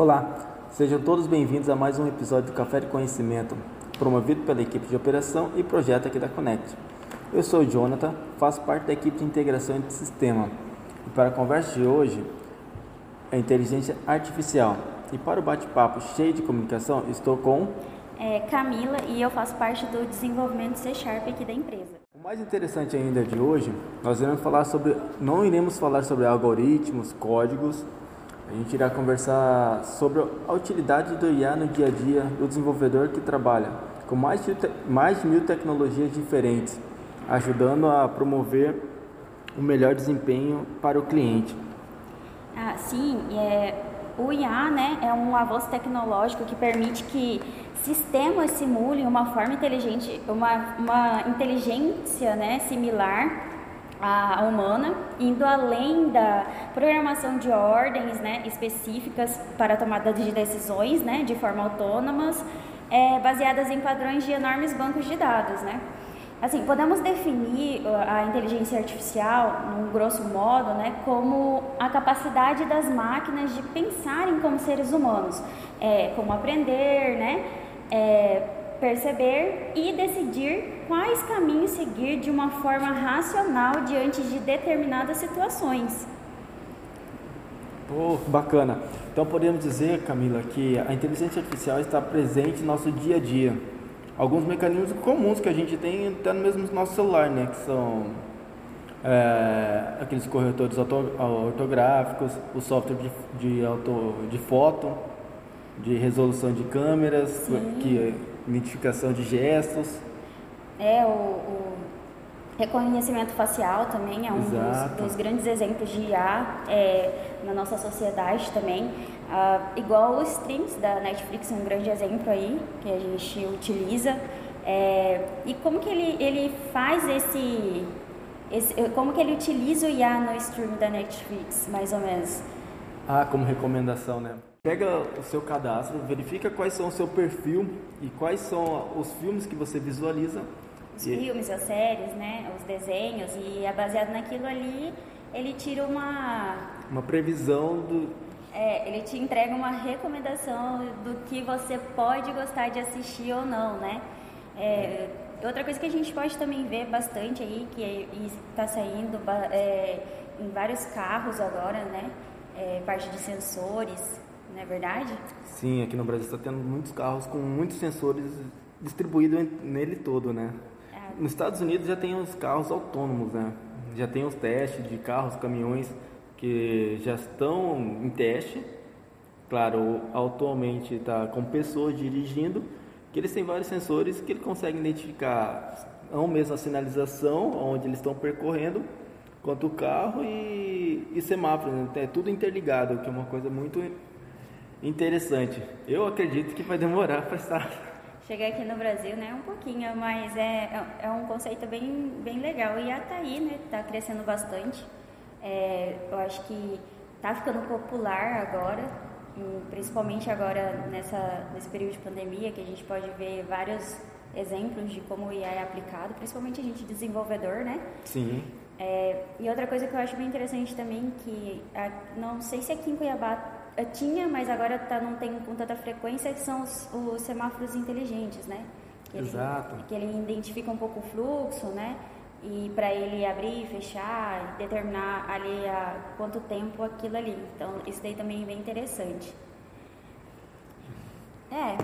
Olá, sejam todos bem-vindos a mais um episódio do Café de Conhecimento, promovido pela equipe de operação e projeto aqui da Connect. Eu sou o Jonathan, faço parte da equipe de integração de sistema. E para a conversa de hoje, é inteligência artificial. E para o bate-papo cheio de comunicação, estou com é Camila e eu faço parte do desenvolvimento C Sharp aqui da empresa. O mais interessante ainda de hoje, nós iremos falar sobre, não iremos falar sobre algoritmos, códigos, a gente irá conversar sobre a utilidade do IA no dia a dia do desenvolvedor que trabalha com mais de, mais de mil tecnologias diferentes, ajudando a promover o melhor desempenho para o cliente. Ah, sim, é, o IA né, é um avanço tecnológico que permite que sistemas simulem uma forma inteligente, uma, uma inteligência né, similar à humana, indo além da programação de ordens né, específicas para a tomada de decisões né, de forma autônomas, é, baseadas em padrões de enormes bancos de dados. Né? Assim, podemos definir uh, a inteligência artificial, num grosso modo, né, como a capacidade das máquinas de pensarem como seres humanos, é, como aprender, né, é, perceber e decidir quais caminhos seguir de uma forma racional diante de determinadas situações. Oh, bacana. Então podemos dizer, Camila, que a inteligência artificial está presente no nosso dia a dia alguns mecanismos comuns que a gente tem até no mesmo nosso celular, né? Que são é, aqueles corretores ortográficos, o software de, de, auto, de foto, de resolução de câmeras, Sim. que identificação de gestos. É, o, o reconhecimento facial também é um dos, dos, grandes exemplos de IA é, na nossa sociedade também. Uh, igual os streams da Netflix, um grande exemplo aí que a gente utiliza. É, e como que ele, ele faz esse, esse, Como que ele utiliza o IA no stream da Netflix, mais ou menos? Ah, como recomendação, né? Pega o seu cadastro, verifica quais são o seu perfil e quais são os filmes que você visualiza. Os e... filmes, as séries, né? Os desenhos, e é baseado naquilo ali, ele tira uma. Uma previsão do, é, ele te entrega uma recomendação do que você pode gostar de assistir ou não, né? É, outra coisa que a gente pode também ver bastante aí, que está saindo é, em vários carros agora, né? É, parte de sensores, não é verdade? Sim, aqui no Brasil está tendo muitos carros com muitos sensores distribuídos nele todo, né? É. Nos Estados Unidos já tem os carros autônomos, né? Já tem os testes de carros, caminhões que já estão em teste. Claro, atualmente está com pessoas dirigindo, que eles têm vários sensores que ele consegue identificar não mesmo a sinalização onde eles estão percorrendo, quanto o carro e, e semáforo, né? é tudo interligado, que é uma coisa muito interessante. Eu acredito que vai demorar para estar. Chegar aqui no Brasil, né, um pouquinho, mas é, é um conceito bem, bem legal e está aí, né, está crescendo bastante. É, eu acho que está ficando popular agora, principalmente agora nessa, nesse período de pandemia, que a gente pode ver vários exemplos de como o IA é aplicado, principalmente a gente desenvolvedor, né? Sim. É, e outra coisa que eu acho bem interessante também, que a, não sei se aqui em Cuiabá tinha, mas agora tá, não tem com tanta frequência, que são os, os semáforos inteligentes, né? Que Exato. Ele, que ele identifica um pouco o fluxo, né? e para ele abrir, fechar, determinar ali a quanto tempo aquilo ali. Então isso daí também é bem interessante. É,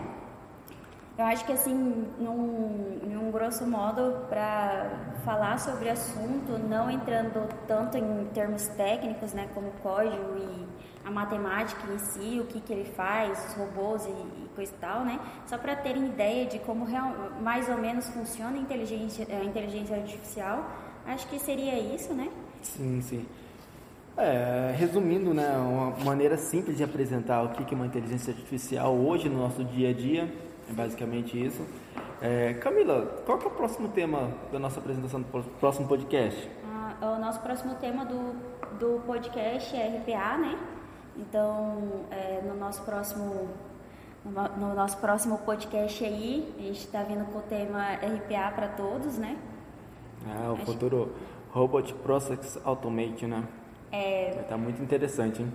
eu acho que assim, num, num grosso modo, para falar sobre assunto, não entrando tanto em termos técnicos, né, como código e a matemática em si, o que, que ele faz, os robôs e, e coisa e tal, né? Só para terem ideia de como real, mais ou menos funciona a inteligência, a inteligência artificial, acho que seria isso, né? Sim, sim. É, resumindo, né, uma maneira simples de apresentar o que é uma inteligência artificial hoje no nosso dia a dia, é basicamente isso. É, Camila, qual é o próximo tema da nossa apresentação do próximo podcast? Ah, o nosso próximo tema do, do podcast é RPA, né? Então, é, no nosso próximo no nosso próximo podcast aí, a gente está vindo com o tema RPA para todos, né? Ah, o Acho... futuro Robot Process Automation, né? É. Tá muito interessante, hein?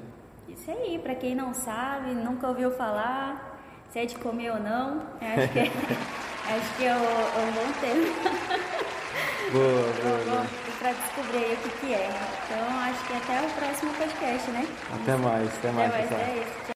Isso aí, para quem não sabe, nunca ouviu falar, se é de comer ou não, acho que é, acho que é, é um bom termo. Boa, boa, boa. Para descobrir o que, que é. Então, acho que até o próximo podcast, né? Até mais, até mais. Até mais, é isso.